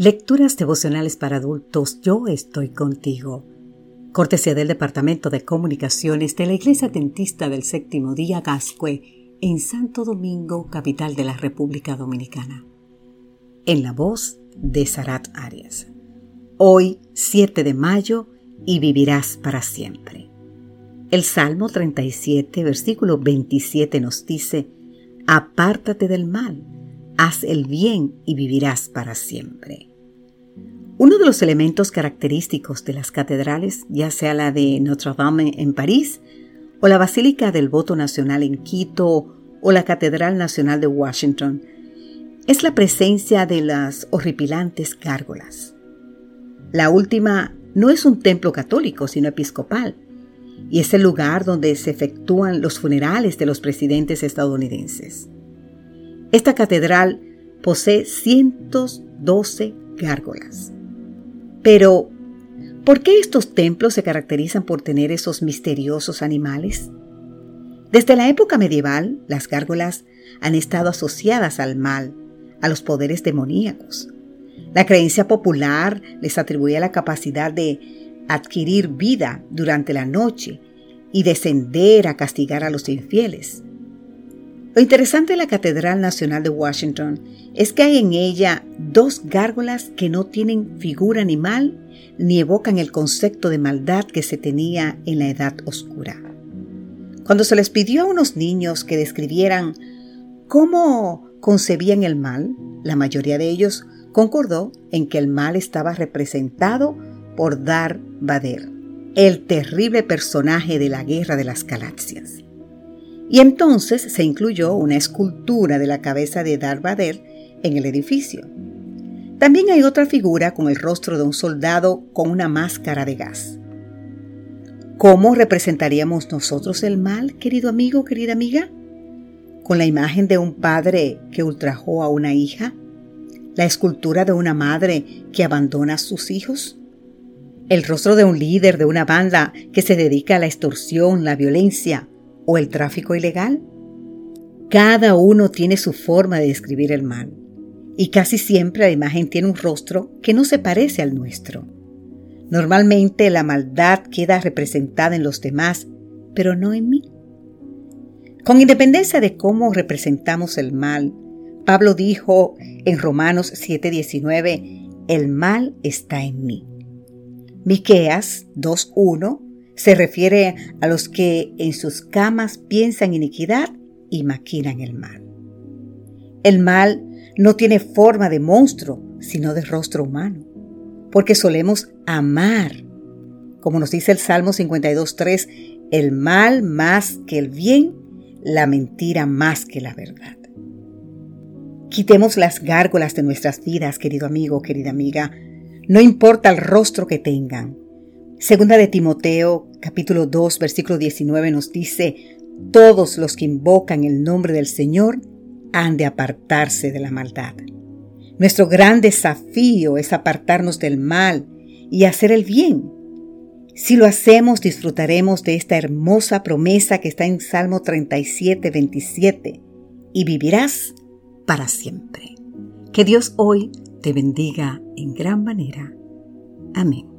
Lecturas devocionales para adultos, yo estoy contigo. Cortesía del Departamento de Comunicaciones de la Iglesia Dentista del Séptimo Día Gascue en Santo Domingo, capital de la República Dominicana. En la voz de Sarat Arias. Hoy, 7 de mayo, y vivirás para siempre. El Salmo 37, versículo 27 nos dice, Apártate del mal haz el bien y vivirás para siempre. Uno de los elementos característicos de las catedrales, ya sea la de Notre Dame en París, o la Basílica del Voto Nacional en Quito, o la Catedral Nacional de Washington, es la presencia de las horripilantes gárgolas. La última no es un templo católico, sino episcopal, y es el lugar donde se efectúan los funerales de los presidentes estadounidenses. Esta catedral posee 112 gárgolas. Pero, ¿por qué estos templos se caracterizan por tener esos misteriosos animales? Desde la época medieval, las gárgolas han estado asociadas al mal, a los poderes demoníacos. La creencia popular les atribuía la capacidad de adquirir vida durante la noche y descender a castigar a los infieles. Lo interesante de la Catedral Nacional de Washington es que hay en ella dos gárgolas que no tienen figura animal ni evocan el concepto de maldad que se tenía en la Edad Oscura. Cuando se les pidió a unos niños que describieran cómo concebían el mal, la mayoría de ellos concordó en que el mal estaba representado por Dar Vader, el terrible personaje de la Guerra de las Galaxias. Y entonces se incluyó una escultura de la cabeza de Darth Vader en el edificio. También hay otra figura con el rostro de un soldado con una máscara de gas. ¿Cómo representaríamos nosotros el mal, querido amigo, querida amiga? ¿Con la imagen de un padre que ultrajó a una hija? ¿La escultura de una madre que abandona a sus hijos? ¿El rostro de un líder de una banda que se dedica a la extorsión, la violencia o el tráfico ilegal? Cada uno tiene su forma de describir el mal, y casi siempre la imagen tiene un rostro que no se parece al nuestro. Normalmente la maldad queda representada en los demás, pero no en mí. Con independencia de cómo representamos el mal, Pablo dijo en Romanos 7:19, el mal está en mí. Miqueas 2:1 se refiere a los que en sus camas piensan iniquidad y maquinan el mal. El mal no tiene forma de monstruo, sino de rostro humano, porque solemos amar. Como nos dice el Salmo 52.3, el mal más que el bien, la mentira más que la verdad. Quitemos las gárgolas de nuestras vidas, querido amigo, querida amiga. No importa el rostro que tengan, Segunda de Timoteo capítulo 2 versículo 19 nos dice, todos los que invocan el nombre del Señor han de apartarse de la maldad. Nuestro gran desafío es apartarnos del mal y hacer el bien. Si lo hacemos, disfrutaremos de esta hermosa promesa que está en Salmo 37, 27, y vivirás para siempre. Que Dios hoy te bendiga en gran manera. Amén.